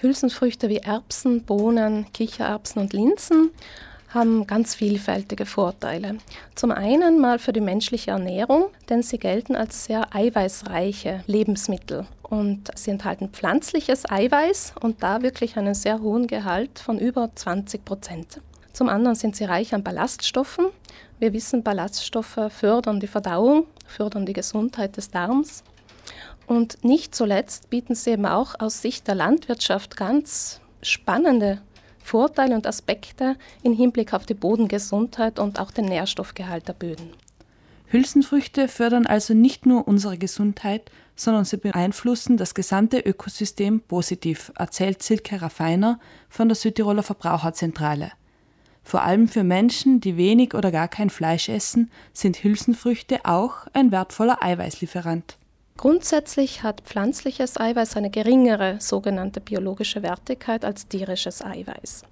Hülsenfrüchte wie Erbsen, Bohnen, Kichererbsen und Linsen haben ganz vielfältige Vorteile. Zum einen mal für die menschliche Ernährung, denn sie gelten als sehr eiweißreiche Lebensmittel. Und sie enthalten pflanzliches Eiweiß und da wirklich einen sehr hohen Gehalt von über 20 Prozent. Zum anderen sind sie reich an Ballaststoffen. Wir wissen, Ballaststoffe fördern die Verdauung, fördern die Gesundheit des Darms. Und nicht zuletzt bieten sie eben auch aus Sicht der Landwirtschaft ganz spannende Vorteile und Aspekte im Hinblick auf die Bodengesundheit und auch den Nährstoffgehalt der Böden. Hülsenfrüchte fördern also nicht nur unsere Gesundheit, sondern sie beeinflussen das gesamte Ökosystem positiv, erzählt Silke Raffiner von der Südtiroler Verbraucherzentrale. Vor allem für Menschen, die wenig oder gar kein Fleisch essen, sind Hülsenfrüchte auch ein wertvoller Eiweißlieferant. Grundsätzlich hat pflanzliches Eiweiß eine geringere sogenannte biologische Wertigkeit als tierisches Eiweiß.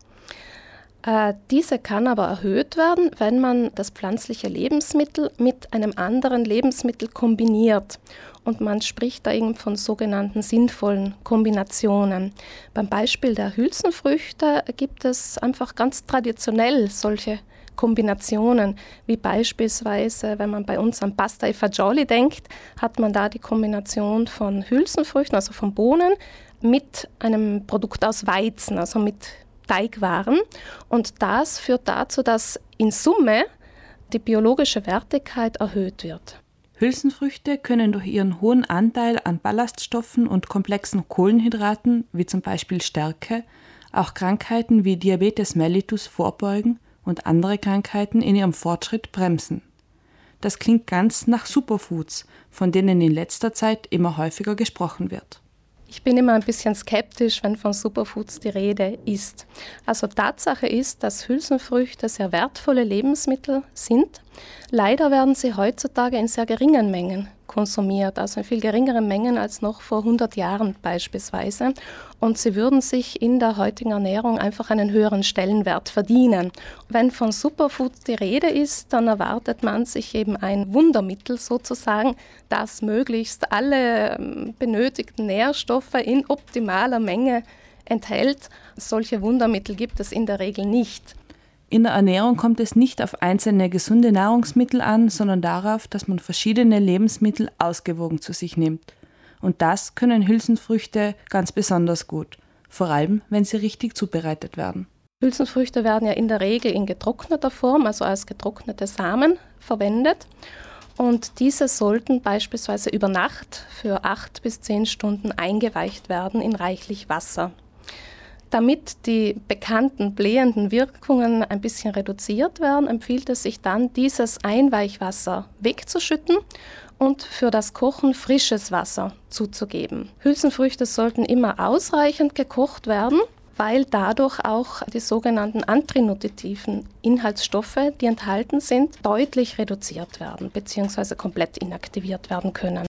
Äh, diese kann aber erhöht werden, wenn man das pflanzliche Lebensmittel mit einem anderen Lebensmittel kombiniert. Und man spricht da eben von sogenannten sinnvollen Kombinationen. Beim Beispiel der Hülsenfrüchte gibt es einfach ganz traditionell solche Kombinationen, wie beispielsweise, wenn man bei uns an Pasta e Fagioli denkt, hat man da die Kombination von Hülsenfrüchten, also von Bohnen, mit einem Produkt aus Weizen, also mit Teigwaren. Und das führt dazu, dass in Summe die biologische Wertigkeit erhöht wird. Hülsenfrüchte können durch ihren hohen Anteil an Ballaststoffen und komplexen Kohlenhydraten, wie zum Beispiel Stärke, auch Krankheiten wie Diabetes mellitus vorbeugen und andere Krankheiten in ihrem Fortschritt bremsen. Das klingt ganz nach Superfoods, von denen in letzter Zeit immer häufiger gesprochen wird. Ich bin immer ein bisschen skeptisch, wenn von Superfoods die Rede ist. Also Tatsache ist, dass Hülsenfrüchte sehr wertvolle Lebensmittel sind. Leider werden sie heutzutage in sehr geringen Mengen konsumiert, also in viel geringeren Mengen als noch vor 100 Jahren beispielsweise. Und sie würden sich in der heutigen Ernährung einfach einen höheren Stellenwert verdienen. Wenn von Superfoods die Rede ist, dann erwartet man sich eben ein Wundermittel sozusagen, das möglichst alle ähm, benötigten Nährstoffe in optimaler Menge enthält. Solche Wundermittel gibt es in der Regel nicht. In der Ernährung kommt es nicht auf einzelne gesunde Nahrungsmittel an, sondern darauf, dass man verschiedene Lebensmittel ausgewogen zu sich nimmt. Und das können Hülsenfrüchte ganz besonders gut, vor allem wenn sie richtig zubereitet werden. Hülsenfrüchte werden ja in der Regel in getrockneter Form, also als getrocknete Samen, verwendet. Und diese sollten beispielsweise über Nacht für acht bis zehn Stunden eingeweicht werden in reichlich Wasser. Damit die bekannten blähenden Wirkungen ein bisschen reduziert werden, empfiehlt es sich dann, dieses Einweichwasser wegzuschütten und für das Kochen frisches Wasser zuzugeben. Hülsenfrüchte sollten immer ausreichend gekocht werden, weil dadurch auch die sogenannten antrinutitiven Inhaltsstoffe, die enthalten sind, deutlich reduziert werden bzw. komplett inaktiviert werden können.